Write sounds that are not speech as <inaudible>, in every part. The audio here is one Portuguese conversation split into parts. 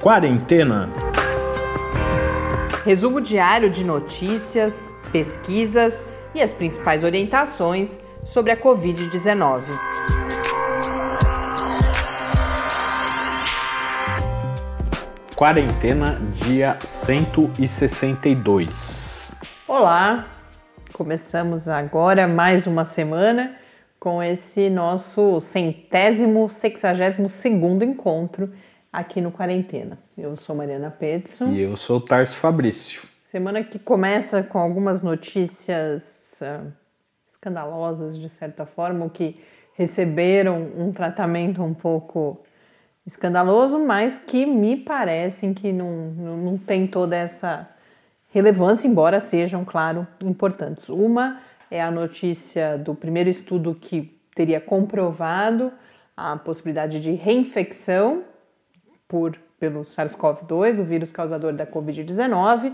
Quarentena. Resumo diário de notícias, pesquisas e as principais orientações sobre a Covid-19. Quarentena, dia 162. Olá, começamos agora mais uma semana com esse nosso centésimo, sexagésimo segundo encontro aqui no Quarentena. Eu sou Mariana Petson. E eu sou o Tarso Fabrício. Semana que começa com algumas notícias uh, escandalosas, de certa forma, que receberam um tratamento um pouco escandaloso, mas que me parecem que não, não, não tem toda essa relevância, embora sejam, claro, importantes. Uma é a notícia do primeiro estudo que teria comprovado a possibilidade de reinfecção por, pelo SARS-CoV-2, o vírus causador da Covid-19,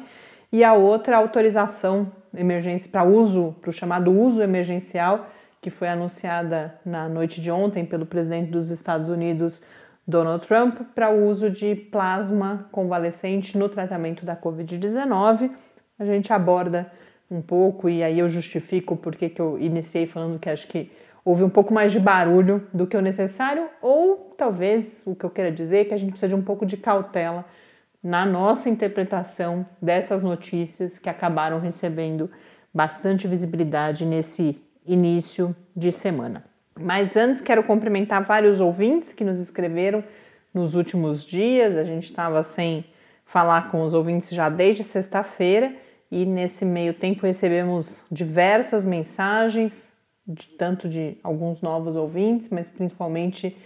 e a outra autorização emergência para uso, para o chamado uso emergencial, que foi anunciada na noite de ontem pelo presidente dos Estados Unidos, Donald Trump, para o uso de plasma convalescente no tratamento da Covid-19. A gente aborda um pouco, e aí eu justifico porque que eu iniciei falando que acho que houve um pouco mais de barulho do que o necessário, ou talvez o que eu queira dizer é que a gente precisa de um pouco de cautela na nossa interpretação dessas notícias que acabaram recebendo bastante visibilidade nesse início de semana. Mas antes quero cumprimentar vários ouvintes que nos escreveram nos últimos dias. A gente estava sem falar com os ouvintes já desde sexta-feira e nesse meio tempo recebemos diversas mensagens, de, tanto de alguns novos ouvintes, mas principalmente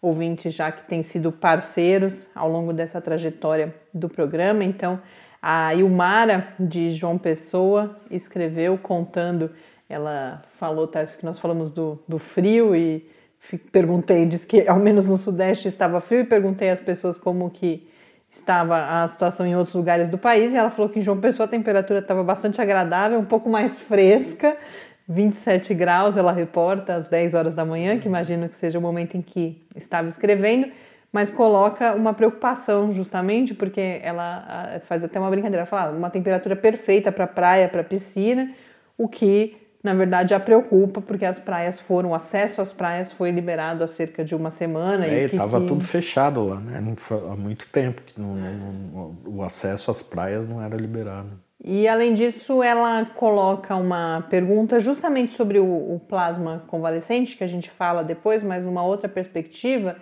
ouvintes já que têm sido parceiros ao longo dessa trajetória do programa. Então, a Ilmara de João Pessoa escreveu contando, ela falou, Tarso, que nós falamos do, do frio e perguntei, disse que ao menos no Sudeste estava frio e perguntei às pessoas como que estava a situação em outros lugares do país e ela falou que em João Pessoa a temperatura estava bastante agradável, um pouco mais fresca, 27 graus, ela reporta às 10 horas da manhã, que imagino que seja o momento em que estava escrevendo, mas coloca uma preocupação justamente porque ela faz até uma brincadeira, fala ah, uma temperatura perfeita para praia, para piscina, o que na verdade a preocupa porque as praias foram, o acesso às praias foi liberado há cerca de uma semana. É, e estava que... tudo fechado lá, né? Há muito tempo que não, não, o acesso às praias não era liberado. E além disso, ela coloca uma pergunta justamente sobre o, o plasma convalescente, que a gente fala depois, mas numa outra perspectiva,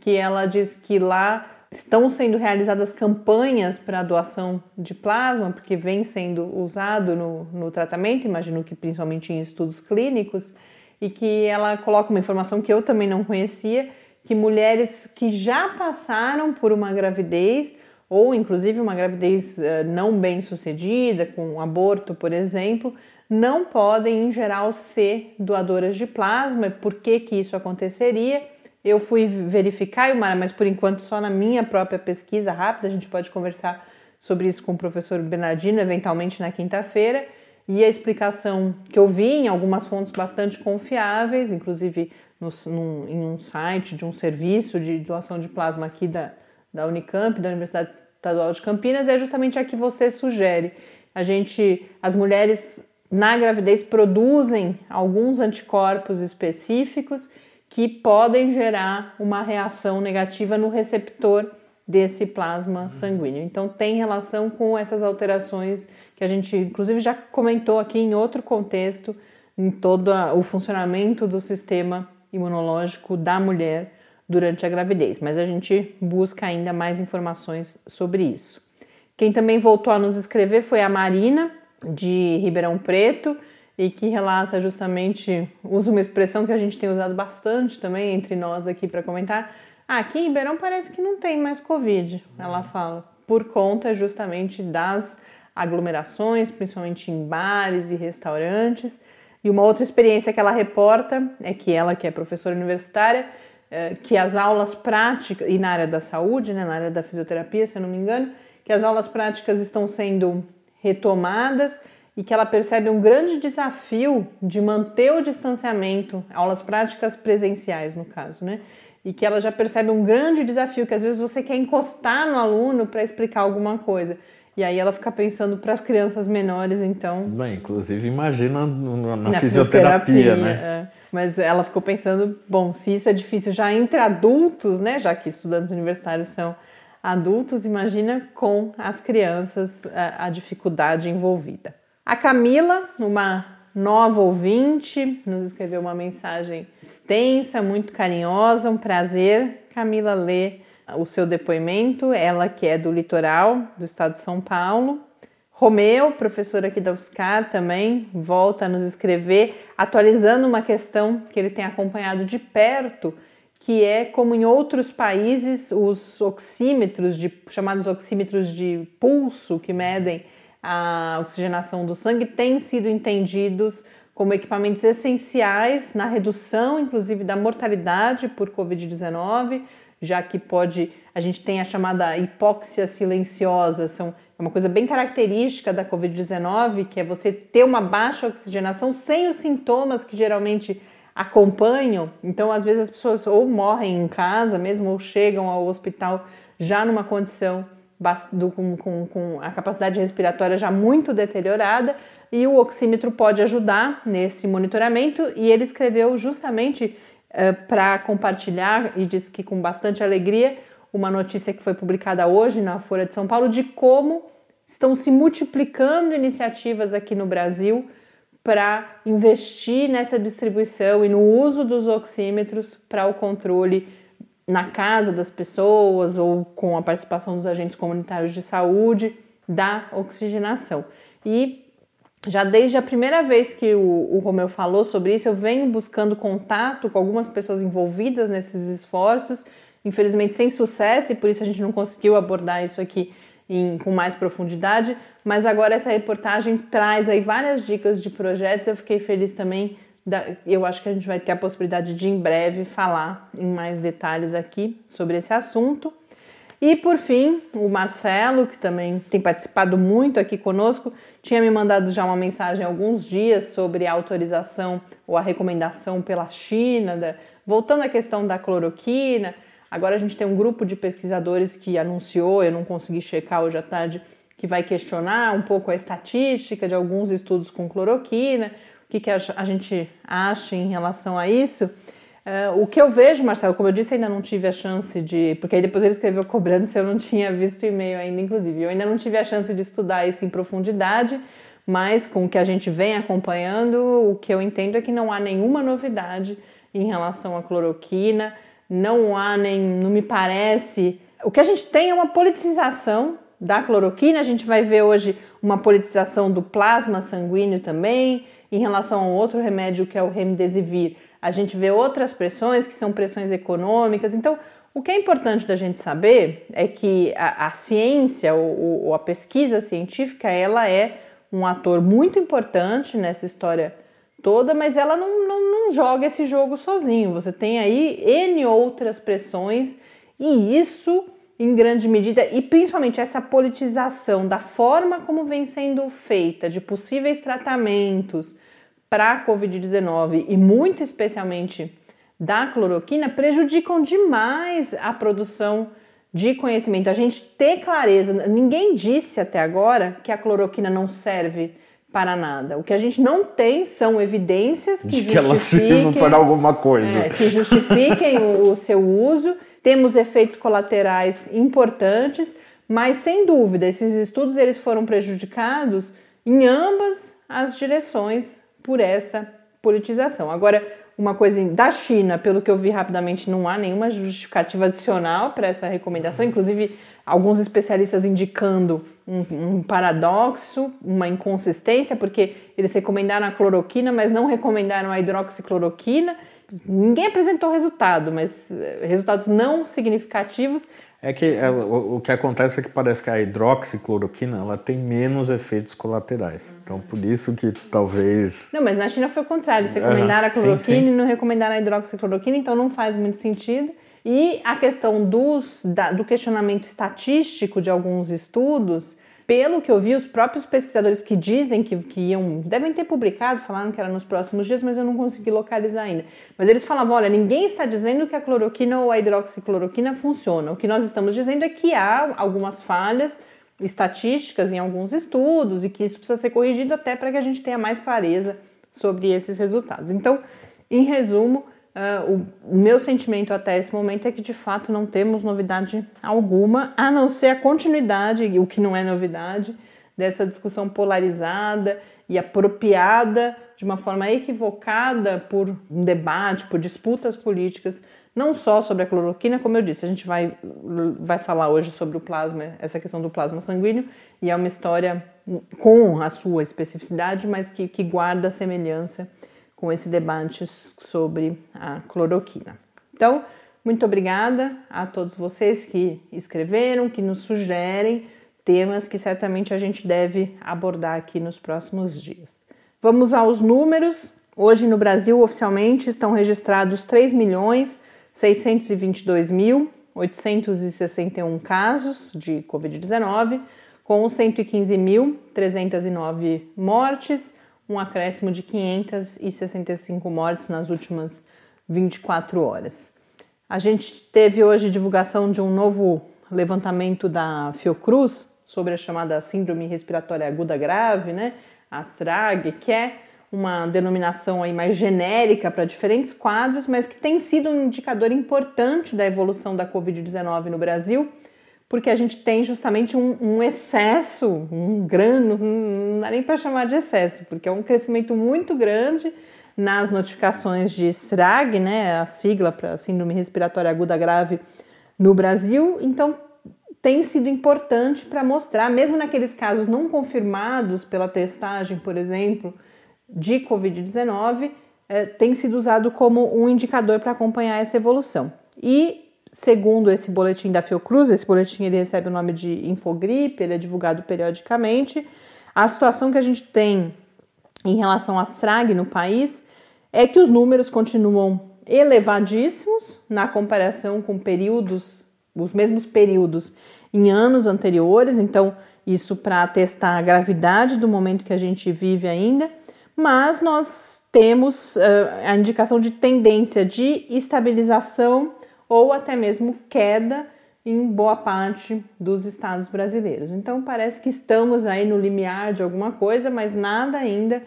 que ela diz que lá estão sendo realizadas campanhas para doação de plasma, porque vem sendo usado no, no tratamento, imagino que principalmente em estudos clínicos, e que ela coloca uma informação que eu também não conhecia, que mulheres que já passaram por uma gravidez ou inclusive uma gravidez uh, não bem sucedida, com um aborto, por exemplo, não podem, em geral, ser doadoras de plasma. Por que, que isso aconteceria? Eu fui verificar, Mara, mas por enquanto só na minha própria pesquisa rápida, a gente pode conversar sobre isso com o professor Bernardino, eventualmente na quinta-feira. E a explicação que eu vi em algumas fontes bastante confiáveis, inclusive no, num, em um site de um serviço de doação de plasma aqui da, da Unicamp, da Universidade Estadual de Campinas, é justamente a que você sugere. A gente, as mulheres na gravidez produzem alguns anticorpos específicos que podem gerar uma reação negativa no receptor desse plasma sanguíneo. Então tem relação com essas alterações que a gente inclusive já comentou aqui em outro contexto em todo o funcionamento do sistema imunológico da mulher durante a gravidez, mas a gente busca ainda mais informações sobre isso. Quem também voltou a nos escrever foi a Marina, de Ribeirão Preto, e que relata justamente, usa uma expressão que a gente tem usado bastante também entre nós aqui para comentar. Ah, aqui em Ribeirão parece que não tem mais Covid, ela fala, por conta justamente das aglomerações, principalmente em bares e restaurantes. E uma outra experiência que ela reporta é que ela, que é professora universitária, que as aulas práticas, e na área da saúde, né, na área da fisioterapia, se eu não me engano, que as aulas práticas estão sendo retomadas e que ela percebe um grande desafio de manter o distanciamento, aulas práticas presenciais no caso, né? e que ela já percebe um grande desafio, que às vezes você quer encostar no aluno para explicar alguma coisa. E aí ela fica pensando para as crianças menores, então. Bem, inclusive imagina na, na fisioterapia, fisioterapia, né? É. Mas ela ficou pensando, bom, se isso é difícil já entre adultos, né? Já que estudantes universitários são adultos, imagina com as crianças a, a dificuldade envolvida. A Camila, uma nova ouvinte, nos escreveu uma mensagem extensa, muito carinhosa, um prazer. Camila lê o seu depoimento, ela que é do litoral do estado de São Paulo. Romeu, professor aqui da UFSCar também, volta a nos escrever, atualizando uma questão que ele tem acompanhado de perto, que é como em outros países os oxímetros, de, chamados oxímetros de pulso, que medem a oxigenação do sangue, têm sido entendidos como equipamentos essenciais na redução, inclusive, da mortalidade por Covid-19, já que pode, a gente tem a chamada hipóxia silenciosa, são é uma coisa bem característica da Covid-19, que é você ter uma baixa oxigenação sem os sintomas que geralmente acompanham. Então, às vezes as pessoas ou morrem em casa mesmo ou chegam ao hospital já numa condição com, com, com, a capacidade respiratória já muito deteriorada e o oxímetro pode ajudar nesse monitoramento. E ele escreveu justamente uh, para compartilhar e disse que com bastante alegria uma notícia que foi publicada hoje na Folha de São Paulo de como estão se multiplicando iniciativas aqui no Brasil para investir nessa distribuição e no uso dos oxímetros para o controle na casa das pessoas ou com a participação dos agentes comunitários de saúde da oxigenação. E já desde a primeira vez que o, o Romeu falou sobre isso, eu venho buscando contato com algumas pessoas envolvidas nesses esforços, infelizmente sem sucesso, e por isso a gente não conseguiu abordar isso aqui em, com mais profundidade. Mas agora essa reportagem traz aí várias dicas de projetos. Eu fiquei feliz também eu acho que a gente vai ter a possibilidade de em breve falar em mais detalhes aqui sobre esse assunto. E por fim, o Marcelo, que também tem participado muito aqui conosco, tinha me mandado já uma mensagem há alguns dias sobre a autorização ou a recomendação pela China, da, voltando à questão da cloroquina. Agora a gente tem um grupo de pesquisadores que anunciou, eu não consegui checar hoje à tarde, que vai questionar um pouco a estatística de alguns estudos com cloroquina o que, que a, gente acha em relação a isso. Uh, o que eu vejo, Marcelo, como eu disse, ainda não tive a chance de. Porque aí depois ele escreveu cobrando se eu não tinha visto o e-mail ainda, inclusive. Eu ainda não tive a chance de estudar isso em profundidade, mas com o que a gente vem acompanhando, o que eu entendo é que não há nenhuma novidade em relação à cloroquina, não há nem. não me parece. O que a gente tem é uma politização da cloroquina, a gente vai ver hoje uma politização do plasma sanguíneo também em relação a um outro remédio que é o remdesivir, a gente vê outras pressões que são pressões econômicas. Então, o que é importante da gente saber é que a, a ciência ou, ou, a pesquisa científica ela é um ator muito importante nessa história toda, mas ela não, não, não joga esse jogo sozinho. Você tem aí N outras pressões e isso em grande medida, e principalmente essa politização da forma como vem sendo feita, de possíveis tratamentos para a Covid-19 e muito especialmente da cloroquina, prejudicam demais a produção de conhecimento. A gente ter clareza, ninguém disse até agora que a cloroquina não serve para nada. O que a gente não tem são evidências que, que sirva para alguma coisa. É, que justifiquem o, o seu uso temos efeitos colaterais importantes, mas sem dúvida esses estudos eles foram prejudicados em ambas as direções por essa politização. Agora, uma coisa da China, pelo que eu vi rapidamente, não há nenhuma justificativa adicional para essa recomendação, inclusive alguns especialistas indicando um, um, paradoxo, uma inconsistência, porque eles recomendaram a cloroquina, mas não recomendaram a hidroxicloroquina. Ninguém apresentou resultado, mas eh, resultados não significativos. É que é, o, o, que acontece é que parece que a hidroxicloroquina ela tem menos efeitos colaterais. Uhum. Então, por isso que talvez. Não, mas na China foi o contrário. Eles recomendaram uhum. a cloroquina sim, sim. e não recomendaram a hidroxicloroquina, então não faz muito sentido. E a questão dos, da, do questionamento estatístico de alguns estudos pelo que eu vi, os próprios pesquisadores que dizem que, que iam, devem ter publicado, falaram que era nos próximos dias, mas eu não consegui localizar ainda. Mas eles falavam: olha, ninguém está dizendo que a cloroquina ou a hidroxicloroquina funciona. O que nós estamos dizendo é que há algumas falhas estatísticas em alguns estudos e que isso precisa ser corrigido até para que a gente tenha mais clareza sobre esses resultados. Então, em resumo, Uh, o meu sentimento até esse momento é que de fato não temos novidade alguma, a não ser a continuidade, o que não é novidade, dessa discussão polarizada e apropriada de uma forma equivocada por um debate, por disputas políticas, não só sobre a cloroquina, como eu disse, a gente vai, vai falar hoje sobre o plasma, essa questão do plasma sanguíneo, e é uma história com a sua especificidade, mas que, que guarda semelhança com esse debate sobre a cloroquina. Então, muito obrigada a todos vocês que escreveram, que nos sugerem temas que certamente a gente deve abordar aqui nos próximos dias. Vamos aos números. Hoje no Brasil, oficialmente, estão registrados 3 milhões 622 mil 861 casos de Covid-19, com 115.309 mortes, um acréscimo de 565 mortes nas últimas 24 horas. A gente teve hoje divulgação de um novo levantamento da Fiocruz sobre a chamada Síndrome Respiratória Aguda Grave, né? a SRAG, que é uma denominação aí mais genérica para diferentes quadros, mas que tem sido um indicador importante da evolução da Covid-19 no Brasil porque a gente tem justamente um, um excesso, um grande, não dá nem para chamar de excesso, porque é um crescimento muito grande nas notificações de SRAG, né, a sigla para Síndrome Respiratória Aguda Grave no Brasil. Então, tem sido importante para mostrar, mesmo naqueles casos não confirmados pela testagem, por exemplo, de Covid-19, é, tem sido usado como um indicador para acompanhar essa evolução. E segundo esse boletim da Fiocruz, esse boletim ele recebe o nome de Infogripe, ele é divulgado periodicamente. A situação que a gente tem em relação à SRAG no país é que os números continuam elevadíssimos na comparação com períodos, os mesmos períodos em anos anteriores, então isso para testar a gravidade do momento que a gente vive ainda, mas nós temos uh, a indicação de tendência de estabilização ou até mesmo queda em boa parte dos estados brasileiros. Então parece que estamos aí no limiar de alguma coisa, mas nada ainda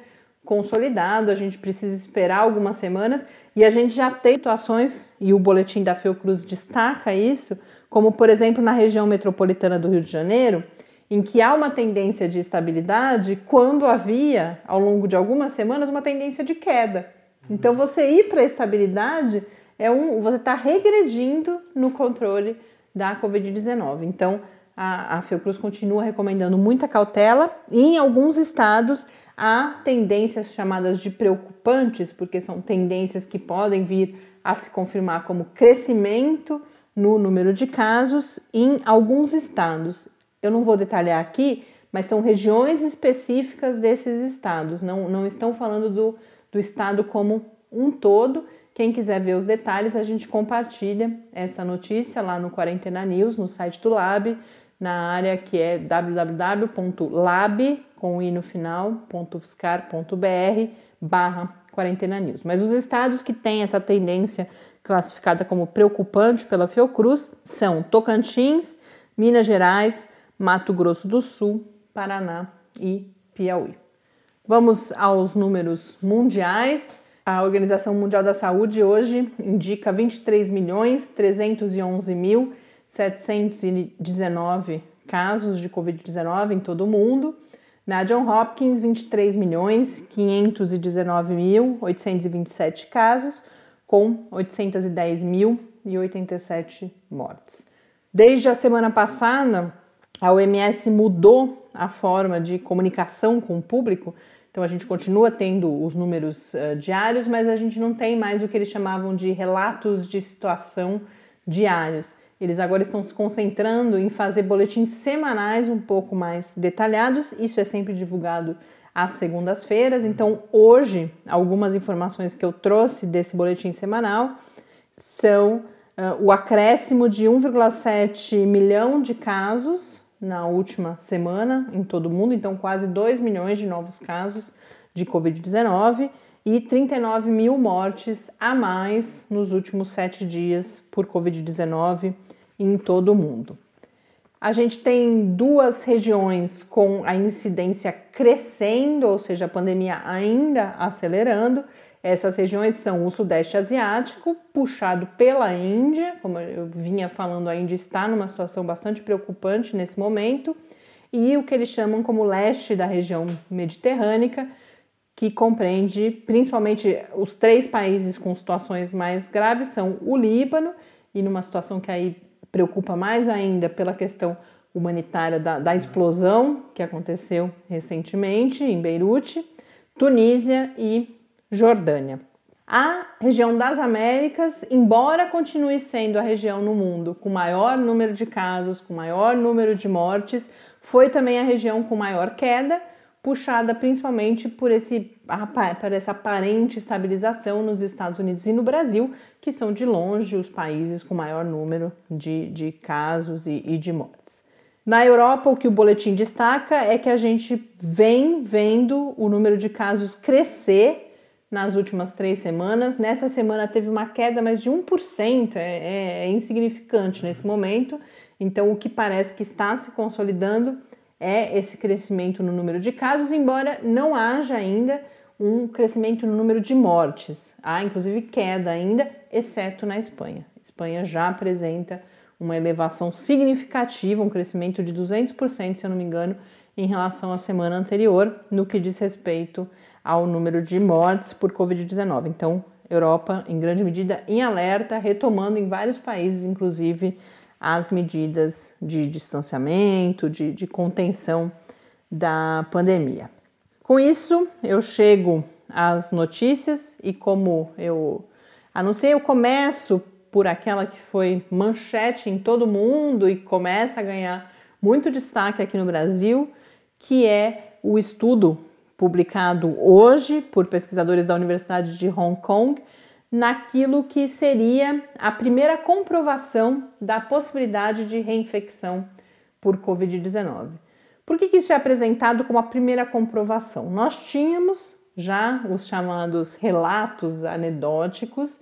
consolidado. A gente precisa esperar algumas semanas e a gente já tem situações, e o boletim da Fiocruz destaca isso, como por exemplo na região metropolitana do Rio de Janeiro, em que há uma tendência de estabilidade quando havia, ao longo de algumas semanas, uma tendência de queda. Então, você ir para a estabilidade é um, você está regredindo no controle da Covid-19. Então, a, a Fiocruz continua recomendando muita cautela e em alguns estados há tendências chamadas de preocupantes, porque são tendências que podem vir a se confirmar como crescimento no número de casos em alguns estados. Eu não vou detalhar aqui, mas são regiões específicas desses estados, não, não estão falando do, do estado como um todo. Quem quiser ver os detalhes, a gente compartilha essa notícia lá no Quarentena News, no site do Lab, na área que é www.lab, com i no final, barra Quarentena News. Mas os estados que têm essa tendência classificada como preocupante pela Fiocruz são Tocantins, Minas Gerais, Mato Grosso do Sul, Paraná e Piauí. Vamos aos números mundiais. A Organização Mundial da Saúde hoje indica 23 milhões 311 mil 719 casos de Covid-19 em todo o mundo. Na John Hopkins, 23 milhões 519 mil 827 casos, com 810 mil e 87 mortes. Desde a semana passada, a OMS mudou a forma de comunicação com o público então a gente continua tendo os números uh, diários, mas a gente não tem mais o que eles chamavam de relatos de situação diários. Eles agora estão se concentrando em fazer boletins semanais um pouco mais detalhados. Isso é sempre divulgado às segundas-feiras. Então, hoje, algumas informações que eu trouxe desse boletim semanal são uh, o acréscimo de 1,7 milhão de casos na última semana em todo o mundo, então quase 2 milhões de novos casos de Covid-19 e 39 mil mortes a mais nos últimos sete dias por Covid-19 em todo o mundo. A gente tem duas regiões com a incidência crescendo, ou seja, a pandemia ainda acelerando. Essas regiões são o Sudeste Asiático, puxado pela Índia, como eu vinha falando, a Índia está numa situação bastante preocupante nesse momento, e o que eles chamam como leste da região mediterrânea, que compreende principalmente os três países com situações mais graves são o Líbano, e numa situação que aí preocupa mais ainda pela questão humanitária da, da explosão que aconteceu recentemente em Beirute, Tunísia e Jordânia. A região das Américas, embora continue sendo a região no mundo com maior número de casos, com maior número de mortes, foi também a região com maior queda, puxada principalmente por, esse, por essa aparente estabilização nos Estados Unidos e no Brasil, que são de longe os países com maior número de, de casos e, e de mortes. Na Europa, o que o boletim destaca é que a gente vem vendo o número de casos crescer nas últimas três semanas. Nessa semana teve uma queda, mas de 1%, é, é, é insignificante nesse momento. Então, o que parece que está se consolidando é esse crescimento no número de casos, embora não haja ainda um crescimento no número de mortes. Há inclusive queda ainda, exceto na Espanha. A Espanha já apresenta uma elevação significativa, um crescimento de 200%, se eu não me engano, em relação à semana anterior, no que diz respeito ao número de mortes por Covid-19. Então, Europa, em grande medida, em alerta, retomando em vários países, inclusive as medidas de distanciamento, de, de contenção da pandemia. Com isso, eu chego às notícias e, como eu anunciei, eu começo por aquela que foi manchete em todo mundo e começa a ganhar muito destaque aqui no Brasil, que é o estudo publicado hoje por pesquisadores da Universidade de Hong Kong naquilo que seria a primeira comprovação da possibilidade de reinfecção por Covid-19. Por que, que isso é apresentado como a primeira comprovação? Nós tínhamos já os chamados relatos anedóticos,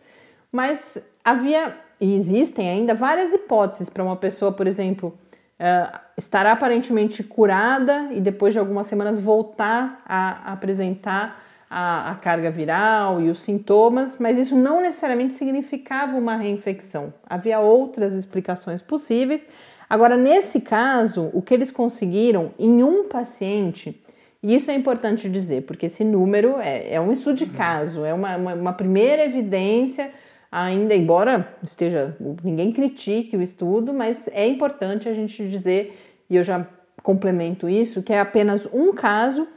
mas havia e existem ainda várias hipóteses para uma pessoa, por exemplo, uh, estar aparentemente curada e depois de algumas semanas voltar a apresentar a, a, carga viral e os sintomas, mas isso não necessariamente significava uma reinfecção. Havia outras explicações possíveis. Agora, nesse caso, o que eles conseguiram em um paciente, e isso é importante dizer, porque esse número é, é um estudo de caso, é uma, uma, uma primeira evidência, ainda embora esteja ninguém critique o estudo, mas é importante a gente dizer, e eu já complemento isso, que é apenas um caso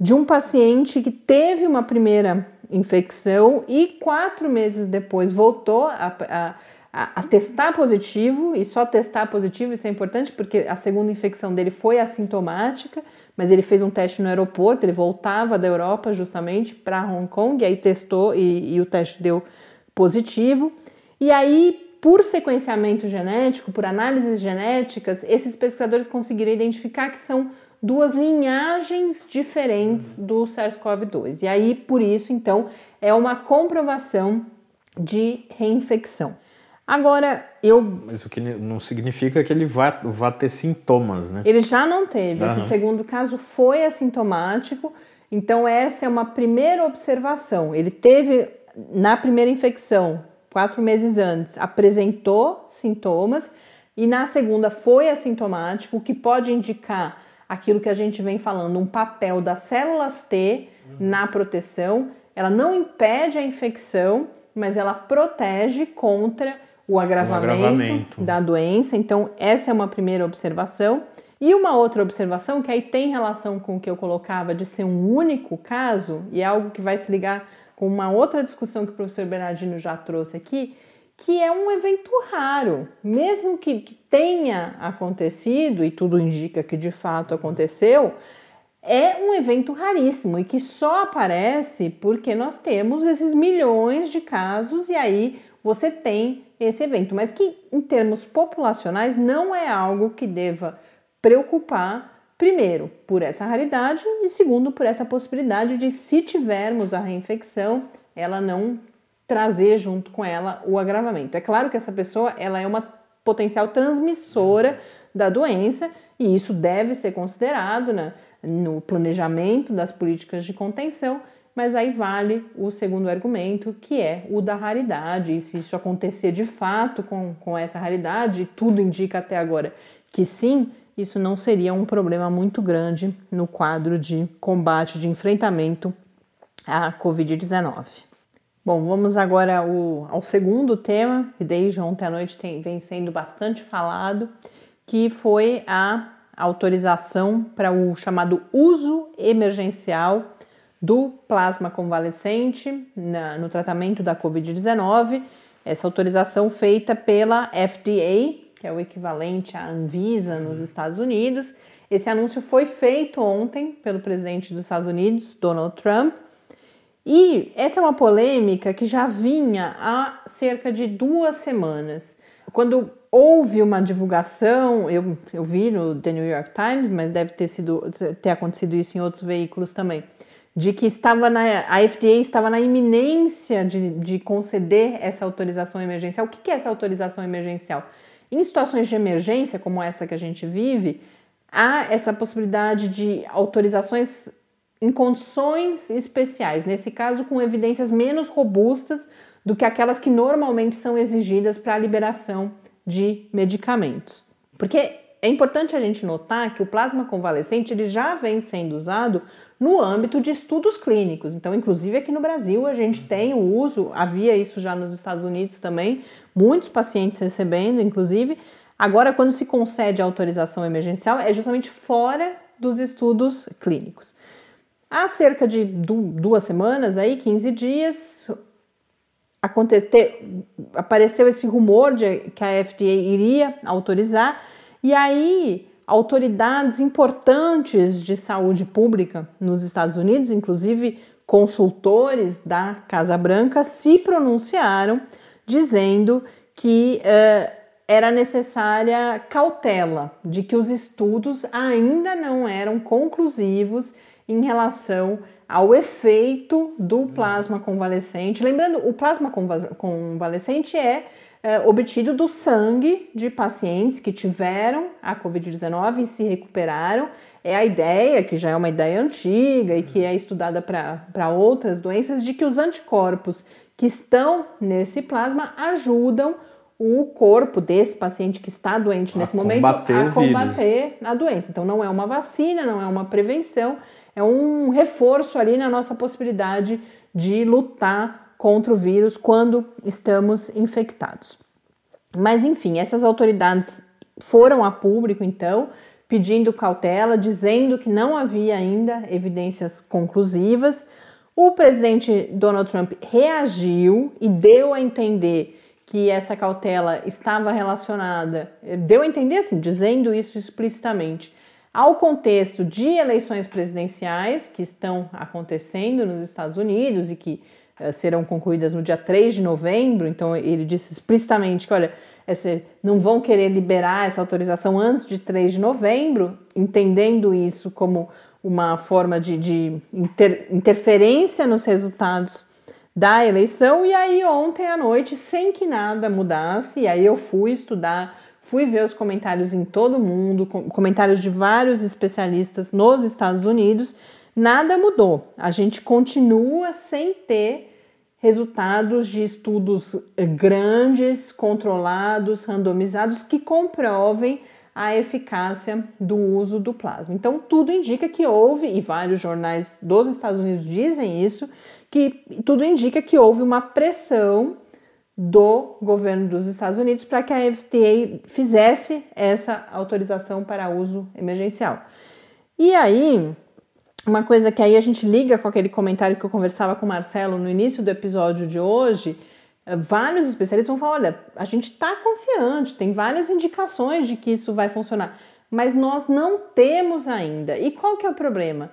de um paciente que teve uma primeira infecção e quatro meses depois voltou a, a, a, testar positivo, e só testar positivo, isso é importante porque a segunda infecção dele foi assintomática, mas ele fez um teste no aeroporto, ele voltava da Europa justamente para Hong Kong, e aí testou e, e o teste deu positivo. E aí, por sequenciamento genético, por análises genéticas, esses pesquisadores conseguiram identificar que são duas linhagens diferentes do SARS-CoV-2. E aí, por isso, então, é uma comprovação de reinfecção. Agora, eu. Mas o que não significa que ele vá, vá ter sintomas, né? Ele já não teve. Uhum. Esse segundo caso foi assintomático. Então, essa é uma primeira observação. Ele teve, na primeira infecção, quatro meses antes, apresentou sintomas. E na segunda foi assintomático, o que pode indicar aquilo que a gente vem falando, um papel das células T na proteção. Ela não impede a infecção, mas ela protege contra o agravamento, o agravamento, da doença. Então, essa é uma primeira observação. E uma outra observação que aí tem relação com o que eu colocava de ser um único caso, e é algo que vai se ligar com uma outra discussão que o professor Bernardino já trouxe aqui, que é um evento raro, mesmo que, tenha acontecido, e tudo indica que de fato aconteceu, é um evento raríssimo e que só aparece porque nós temos esses milhões de casos e aí você tem esse evento, mas que em termos populacionais não é algo que deva preocupar primeiro por essa raridade e segundo por essa possibilidade de se tivermos a reinfecção, ela não trazer junto com ela o agravamento. É claro que essa pessoa ela é uma potencial transmissora da doença e isso deve ser considerado né, no planejamento das políticas de contenção, mas aí vale o segundo argumento, que é o da raridade. E se isso acontecer de fato com, com essa raridade, tudo indica até agora que sim, isso não seria um problema muito grande no quadro de combate, de enfrentamento à Covid-19. Bom, vamos agora ao, ao, segundo tema, que desde ontem à noite tem, vem sendo bastante falado, que foi a autorização para o chamado uso emergencial do plasma convalescente na, no tratamento da Covid-19. Essa autorização feita pela FDA, que é o equivalente à Anvisa nos Estados Unidos. Esse anúncio foi feito ontem pelo presidente dos Estados Unidos, Donald Trump. E essa é uma polêmica que já vinha há cerca de duas semanas. Quando houve uma divulgação, eu, eu vi no The New York Times, mas deve ter, sido, ter acontecido isso em outros veículos também de que estava na, a FDA estava na iminência de, de conceder essa autorização emergencial. O que é essa autorização emergencial? Em situações de emergência, como essa que a gente vive, há essa possibilidade de autorizações em condições especiais, nesse caso com evidências menos robustas do que aquelas que normalmente são exigidas para a liberação de medicamentos. Porque é importante a gente notar que o plasma convalescente ele já vem sendo usado no âmbito de estudos clínicos. Então, inclusive aqui no Brasil, a gente tem o uso, havia isso já nos Estados Unidos também, muitos pacientes recebendo, inclusive. Agora, quando se concede a autorização emergencial, é justamente fora dos estudos clínicos. Há cerca de duas semanas, aí, 15 dias, apareceu esse rumor de que a FDA iria autorizar, e aí autoridades importantes de saúde pública nos Estados Unidos, inclusive consultores da Casa Branca, se pronunciaram dizendo que uh, era necessária cautela, de que os estudos ainda não eram conclusivos em relação ao efeito do plasma convalescente. Lembrando, o plasma convalescente é é, obtido do sangue de pacientes que tiveram a Covid-19 e se recuperaram. É a ideia, que já é uma ideia antiga e que é estudada para outras doenças, de que os anticorpos que estão nesse plasma ajudam o corpo desse paciente que está doente nesse a momento a combater a doença. Então, não é uma vacina, não é uma prevenção, é um reforço ali na nossa possibilidade de lutar contra o vírus quando estamos infectados. Mas enfim, essas autoridades foram a público então, pedindo cautela, dizendo que não havia ainda evidências conclusivas. O presidente Donald Trump reagiu e deu a entender que essa cautela estava relacionada, deu a entender assim, dizendo isso explicitamente, ao contexto de eleições presidenciais que estão acontecendo nos Estados Unidos e que serão concluídas no dia 3 de novembro, então ele disse explicitamente que, olha, essa, não vão querer liberar essa autorização antes de 3 de novembro, entendendo isso como uma forma de, de inter, interferência nos resultados da eleição. E aí, ontem à noite, sem que nada mudasse, e aí eu fui estudar, fui ver os comentários em todo mundo, comentários de vários especialistas nos Estados Unidos nada mudou. A gente continua sem ter resultados de estudos grandes, controlados, randomizados que comprovem a eficácia do uso do plasma. Então, tudo indica que houve, e vários jornais dos Estados Unidos dizem isso, que tudo indica que houve uma pressão do governo dos Estados Unidos para que a FDA fizesse essa autorização para uso emergencial. E aí, uma coisa que aí a gente liga com aquele comentário que eu conversava com o Marcelo no início do episódio de hoje, eh, vários especialistas vão falar: olha, a gente está confiante, tem várias indicações de que isso vai funcionar, mas nós não temos ainda. E qual que é o problema?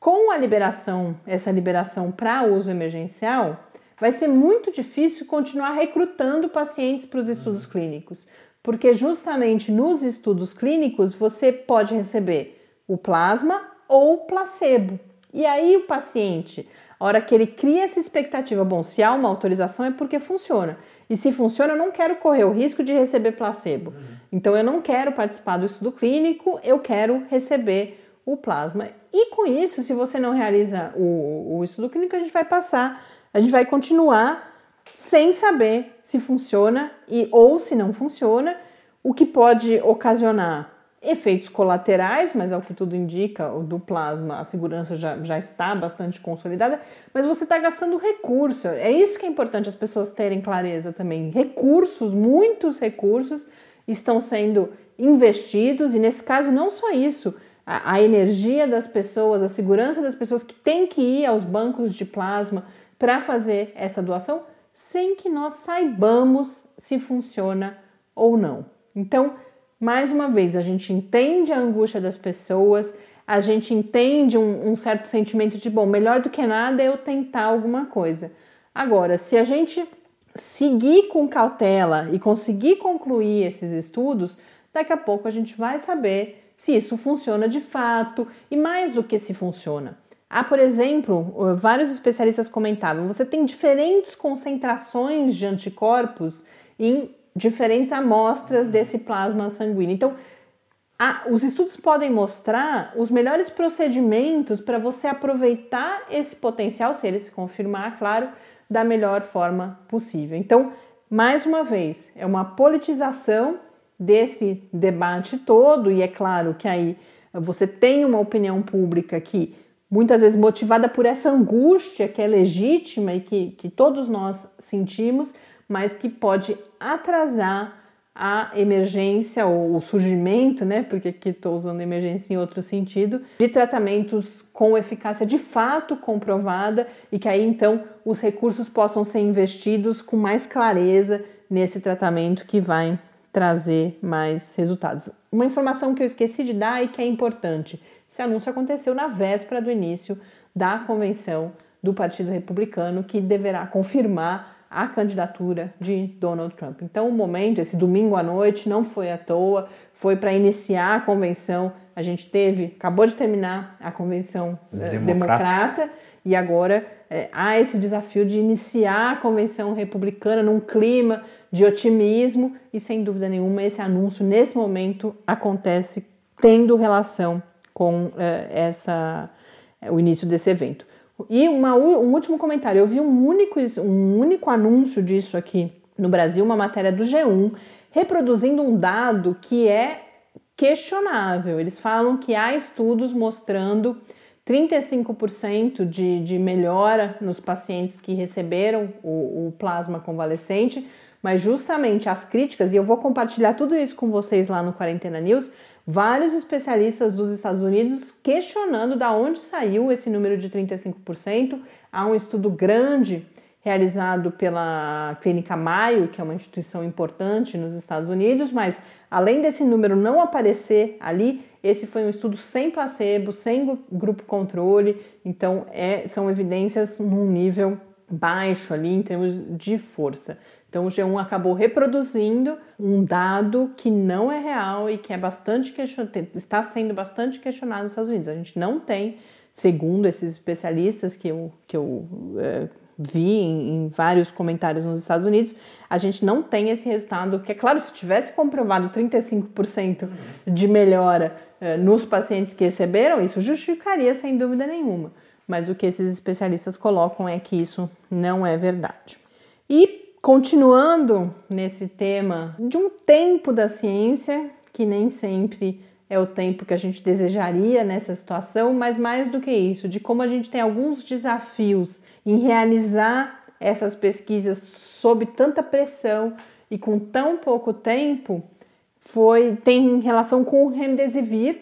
Com a liberação, essa liberação para uso emergencial, vai ser muito difícil continuar recrutando pacientes para os estudos clínicos porque justamente nos estudos clínicos você pode receber o plasma ou placebo. E aí o paciente, a hora que ele cria essa expectativa, bom, se há uma autorização é porque funciona. E se funciona, eu não quero correr o risco de receber placebo. Então eu não quero participar do estudo clínico, eu quero receber o plasma. E com isso, se você não realiza o, o estudo clínico, a gente vai passar, a gente vai continuar sem saber se funciona e ou se não funciona, o que pode ocasionar efeitos colaterais, mas ao que tudo indica, o do plasma, a segurança já, já está bastante consolidada, mas você está gastando recurso. É isso que é importante as pessoas terem clareza também. Recursos, muitos recursos estão sendo investidos, e nesse caso, não só isso, a, a energia das pessoas, a segurança das pessoas que têm que ir aos bancos de plasma para fazer essa doação, sem que nós saibamos se funciona ou não. Então, mais uma vez, a gente entende a angústia das pessoas, a gente entende um, um, certo sentimento de, bom, melhor do que nada é eu tentar alguma coisa. Agora, se a gente seguir com cautela e conseguir concluir esses estudos, daqui a pouco a gente vai saber se isso funciona de fato e mais do que se funciona. Há, por exemplo, vários especialistas comentavam, você tem diferentes concentrações de anticorpos em diferentes amostras desse plasma sanguíneo. Então, a, os estudos podem mostrar os melhores procedimentos para você aproveitar esse potencial, se ele se confirmar, claro, da melhor forma possível. Então, mais uma vez, é uma politização desse debate todo, e é claro que aí você tem uma opinião pública que muitas vezes motivada por essa angústia que é legítima e que, que todos nós sentimos, mas que pode atrasar a emergência ou o surgimento, né? Porque aqui estou usando emergência em outro sentido, de tratamentos com eficácia de fato comprovada e que aí então os recursos possam ser investidos com mais clareza nesse tratamento que vai trazer mais resultados. Uma informação que eu esqueci de dar e que é importante: esse anúncio aconteceu na véspera do início da convenção do Partido Republicano, que deverá confirmar a candidatura de Donald Trump. Então, o momento, esse domingo à noite, não foi à toa, foi para iniciar a convenção. A gente teve, acabou de terminar a convenção eh, democrata, democrata e agora é, há esse desafio de iniciar a convenção republicana num clima de otimismo e, sem dúvida nenhuma, esse anúncio nesse momento acontece tendo relação com é, essa, o início desse evento. E uma, um último comentário: eu vi um único, um único anúncio disso aqui no Brasil, uma matéria do G1, reproduzindo um dado que é questionável. Eles falam que há estudos mostrando 35% de, de melhora nos pacientes que receberam o, o plasma convalescente, mas justamente as críticas, e eu vou compartilhar tudo isso com vocês lá no Quarentena News vários especialistas dos Estados Unidos questionando da onde saiu esse número de 35%. Há um estudo grande realizado pela Clínica Mayo, que é uma instituição importante nos Estados Unidos, mas além desse número não aparecer ali, esse foi um estudo sem placebo, sem grupo controle, então é, são evidências num nível baixo ali em termos de força. Então o G1 acabou reproduzindo um dado que não é real e que é bastante está sendo bastante questionado nos Estados Unidos. A gente não tem, segundo esses especialistas que eu, que eu é, vi em, em, vários comentários nos Estados Unidos, a gente não tem esse resultado, que é claro, se tivesse comprovado 35% de melhora é, nos pacientes que receberam, isso justificaria sem dúvida nenhuma. Mas o que esses especialistas colocam é que isso não é verdade. E continuando nesse tema de um tempo da ciência, que nem sempre é o tempo que a gente desejaria nessa situação, mas mais do que isso, de como a gente tem alguns desafios em realizar essas pesquisas sob tanta pressão e com tão pouco tempo, foi tem relação com o Remdesivir,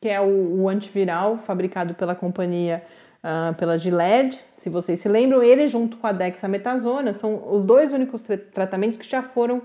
que é o, o antiviral fabricado pela companhia uh, pela Gilead, se vocês se lembram, ele junto com a dexametasona são os dois únicos tra tratamentos que já foram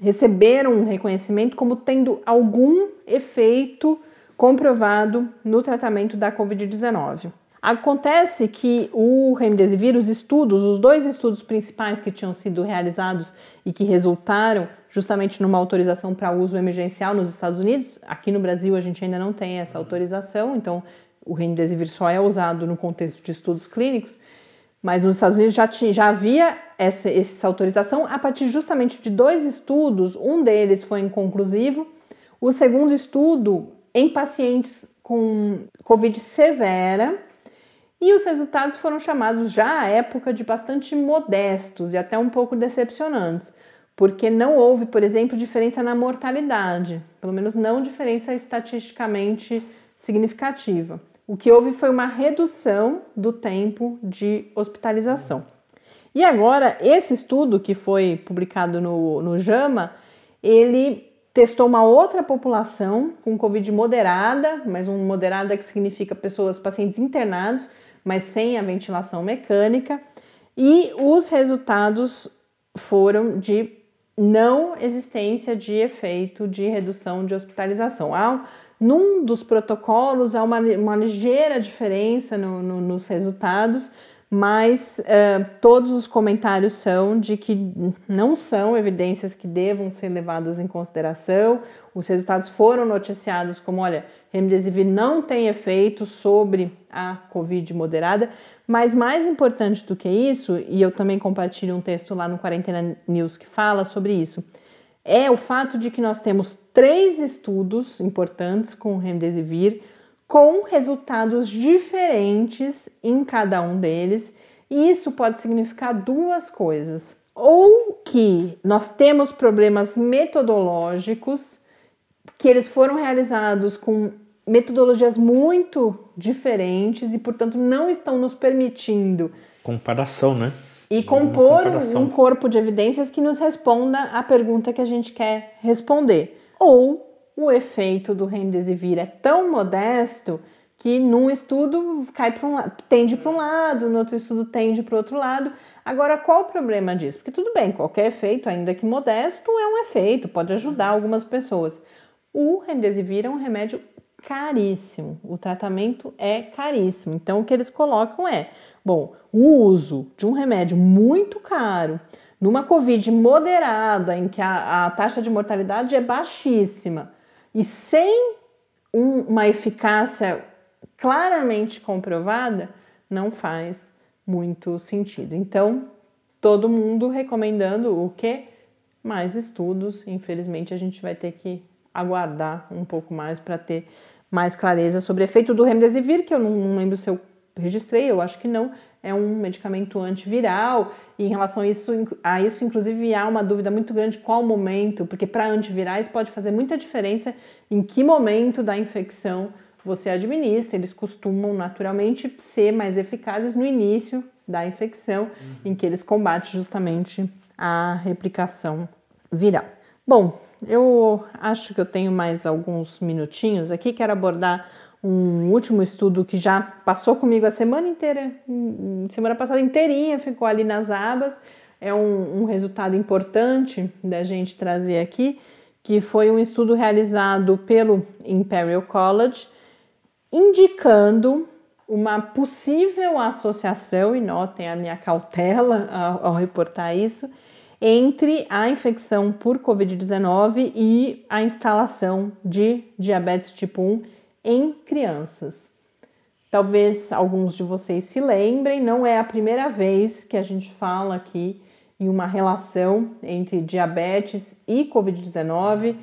receberam um reconhecimento como tendo algum efeito comprovado no tratamento da COVID-19. Acontece que o remdesivir, os estudos, os dois estudos principais que tinham sido realizados e que resultaram justamente numa autorização para uso emergencial nos Estados Unidos. Aqui no Brasil a gente ainda não tem essa autorização, então o remdesivir só é usado no contexto de estudos clínicos. Mas nos Estados Unidos já, tinha, já havia essa, essa autorização a partir justamente de dois estudos. Um deles foi inconclusivo, o segundo estudo em pacientes com Covid severa, e os resultados foram chamados já à época de bastante modestos e até um pouco decepcionantes, porque não houve, por exemplo, diferença na mortalidade, pelo menos não diferença estatisticamente significativa. O que houve foi uma redução do tempo de hospitalização. E agora, esse estudo que foi publicado no, no JAMA, ele testou uma outra população com Covid moderada, mas um moderada que significa pessoas, pacientes internados, mas sem a ventilação mecânica, e os resultados foram de não existência de efeito de redução de hospitalização. Há num dos protocolos há uma, uma ligeira diferença no, no, nos resultados, mas uh, todos os comentários são de que não são evidências que devam ser levadas em consideração. Os resultados foram noticiados como, olha, remdesivir não tem efeito sobre a COVID moderada, mas mais importante do que isso, e eu também compartilho um texto lá no Quarentena News que fala sobre isso, é o fato de que nós temos três estudos importantes com remdesivir com resultados diferentes em cada um deles, e isso pode significar duas coisas: ou que nós temos problemas metodológicos, que eles foram realizados com metodologias muito diferentes e, portanto, não estão nos permitindo comparação, né? E compor um corpo de evidências que nos responda à pergunta que a gente quer responder. Ou o efeito do remdesivir é tão modesto que num estudo cai para um tende para um lado, no outro estudo tende para o outro lado. Agora, qual o problema disso? Porque tudo bem, qualquer efeito, ainda que modesto, é um efeito, pode ajudar algumas pessoas. O remdesivir é um remédio caríssimo, o tratamento é caríssimo. Então, o que eles colocam é Bom, o uso de um remédio muito caro numa Covid moderada, em que a, a taxa de mortalidade é baixíssima e sem um, uma eficácia claramente comprovada, não faz muito sentido. Então, todo mundo recomendando o que? Mais estudos. Infelizmente, a gente vai ter que aguardar um pouco mais para ter mais clareza sobre o efeito do remdesivir, que eu não, não lembro se eu registrei, eu acho que não, é um medicamento antiviral e em relação a isso, a isso inclusive há uma dúvida muito grande qual momento, porque para antivirais pode fazer muita diferença em que momento da infecção você administra, eles costumam naturalmente ser mais eficazes no início da infecção, uhum. em que eles combatem justamente a replicação viral. Bom, eu acho que eu tenho mais alguns minutinhos aqui, quero abordar um último estudo que já passou comigo a semana inteira, semana passada inteirinha, ficou ali nas abas. É um, um resultado importante da gente trazer aqui, que foi um estudo realizado pelo Imperial College, indicando uma possível associação, e notem a minha cautela <laughs> ao, ao reportar isso, entre a infecção por Covid-19 e a instalação de diabetes tipo 1 em crianças. Talvez alguns de vocês se lembrem, não é a primeira vez que a gente fala aqui em uma relação entre diabetes e Covid-19.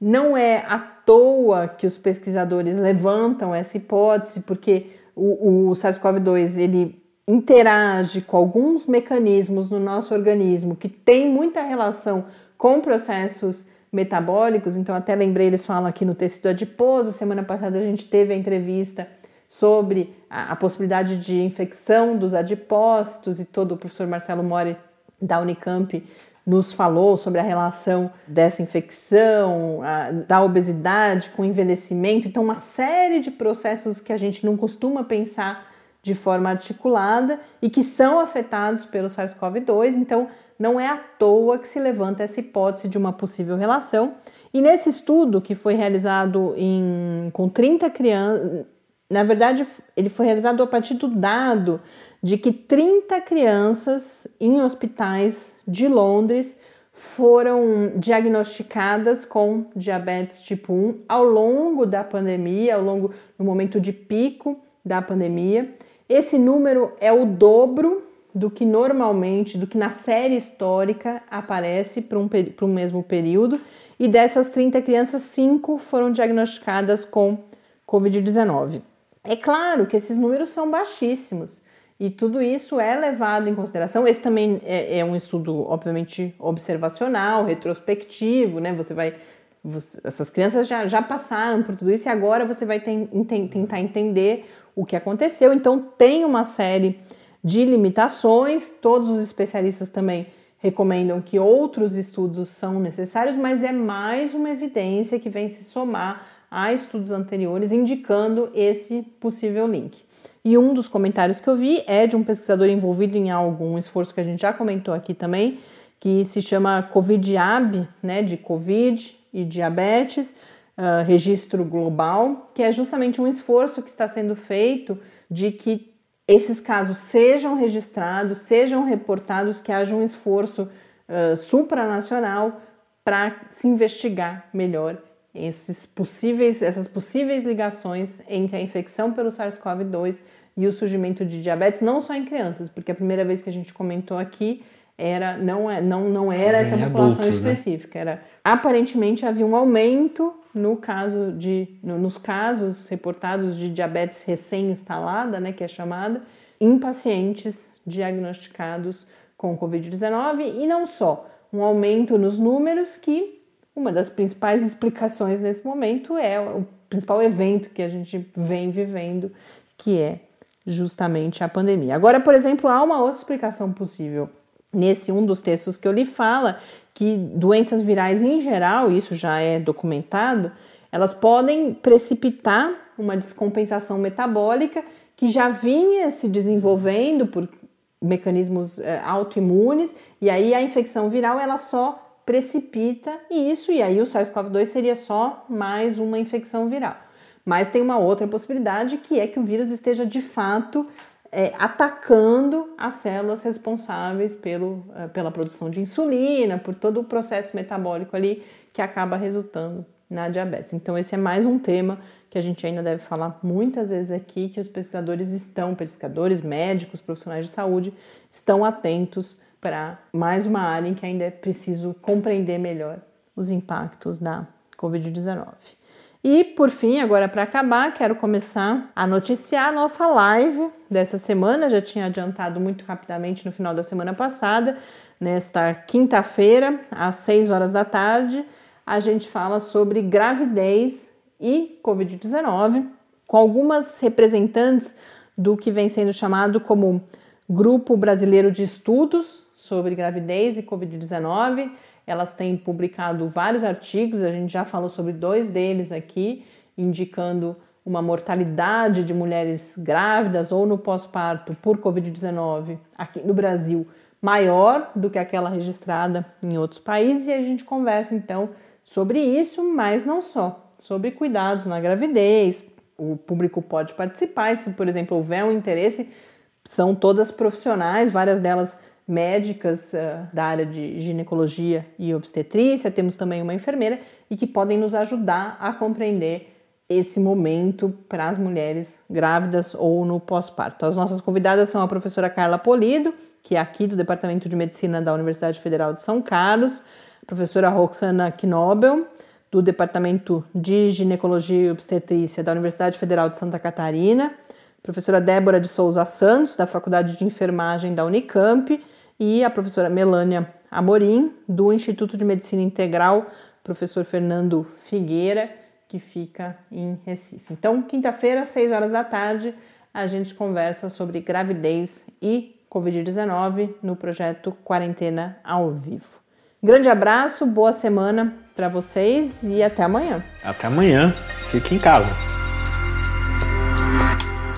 Não é à toa que os pesquisadores levantam essa hipótese, porque o, o SARS-CoV-2 ele interage com alguns mecanismos no nosso organismo que tem muita relação com processos metabólicos, então até lembrei, eles falam aqui no tecido adiposo, semana passada a gente teve a entrevista sobre a, a possibilidade de infecção dos adipócitos e todo o professor Marcelo Mori da Unicamp nos falou sobre a relação dessa infecção, a, da obesidade com o envelhecimento, então uma série de processos que a gente não costuma pensar de forma articulada e que são afetados pelo SARS-CoV-2. Então, não é à toa que se levanta essa hipótese de uma possível relação. E nesse estudo, que foi realizado em, com 30 crianças, na verdade, ele foi realizado a partir do dado de que 30 crianças em hospitais de Londres foram diagnosticadas com diabetes tipo 1 ao longo da pandemia, ao longo do momento de pico da pandemia. Esse número é o dobro do que normalmente, do que na série histórica aparece para um, para um mesmo período. E dessas 30 crianças, 5 foram diagnosticadas com Covid-19. É claro que esses números são baixíssimos e tudo isso é levado em consideração. Esse também é, é um estudo, obviamente, observacional, retrospectivo, né? Você vai. Você, essas crianças já, já passaram por tudo isso e agora você vai ten, ten, tentar entender o que aconteceu. Então, tem uma série de limitações, todos os especialistas também recomendam que outros estudos são necessários, mas é mais uma evidência que vem se somar a estudos anteriores indicando esse possível link. E um dos comentários que eu vi é de um pesquisador envolvido em algum esforço que a gente já comentou aqui também, que se chama COVIDiab, né, de Covid e diabetes, uh, registro global, que é justamente um esforço que está sendo feito de que esses casos sejam registrados, sejam reportados, que haja um esforço uh, supranacional para se investigar melhor esses possíveis, essas possíveis ligações entre a infecção pelo SARS-CoV-2 e o surgimento de diabetes, não só em crianças, porque a primeira vez que a gente comentou aqui era não, é, não, não era essa população adultos, né? específica, né? era aparentemente havia um aumento no caso de no, nos casos reportados de diabetes recém-instalada, né, que é chamada, em pacientes diagnosticados com COVID-19 e não só, um aumento nos números que uma das principais explicações nesse momento é o principal evento que a gente vem vivendo, que é justamente a pandemia. Agora, por exemplo, há uma outra explicação possível. Nesse um dos textos que eu li fala que doenças virais em geral, isso já é documentado, elas podem precipitar uma descompensação metabólica que já vinha se desenvolvendo por mecanismos é, autoimunes e aí a infecção viral ela só precipita isso e aí o SARS-CoV-2 seria só mais uma infecção viral. Mas tem uma outra possibilidade que é que o vírus esteja de fato é, atacando as células responsáveis pelo, é, pela produção de insulina, por todo o processo metabólico ali que acaba resultando na diabetes. Então, esse é mais um tema que a gente ainda deve falar muitas vezes aqui, que os pesquisadores estão, pesquisadores, médicos, profissionais de saúde, estão atentos para mais uma área em que ainda é preciso compreender melhor os impactos da Covid-19. E por fim, agora para acabar, quero começar a noticiar a nossa live dessa semana. Já tinha adiantado muito rapidamente no final da semana passada. Nesta quinta-feira, às 6 horas da tarde, a gente fala sobre gravidez e Covid-19, com algumas representantes do que vem sendo chamado como Grupo Brasileiro de Estudos sobre Gravidez e Covid-19. Elas têm publicado vários artigos, a gente já falou sobre dois deles aqui, indicando uma mortalidade de mulheres grávidas ou no pós-parto por Covid-19 aqui no Brasil maior do que aquela registrada em outros países, e a gente conversa então sobre isso, mas não só, sobre cuidados na gravidez. O público pode participar, se por exemplo houver um interesse, são todas profissionais, várias delas médicas uh, da área de ginecologia e obstetrícia, temos também uma enfermeira e que podem nos ajudar a compreender esse momento para as mulheres grávidas ou no pós-parto. As nossas convidadas são a professora Carla Polido, que é aqui do Departamento de Medicina da Universidade Federal de São Carlos, a professora Roxana Knobel, do Departamento de Ginecologia e Obstetrícia da Universidade Federal de Santa Catarina, a professora Débora de Souza Santos, da Faculdade de Enfermagem da Unicamp, e a professora Melânia Amorim, do Instituto de Medicina Integral, professor Fernando Figueira, que fica em Recife. Então, quinta-feira, às 6 horas da tarde, a gente conversa sobre gravidez e Covid-19 no projeto Quarentena ao Vivo. Grande abraço, boa semana para vocês e até amanhã. Até amanhã. Fique em casa.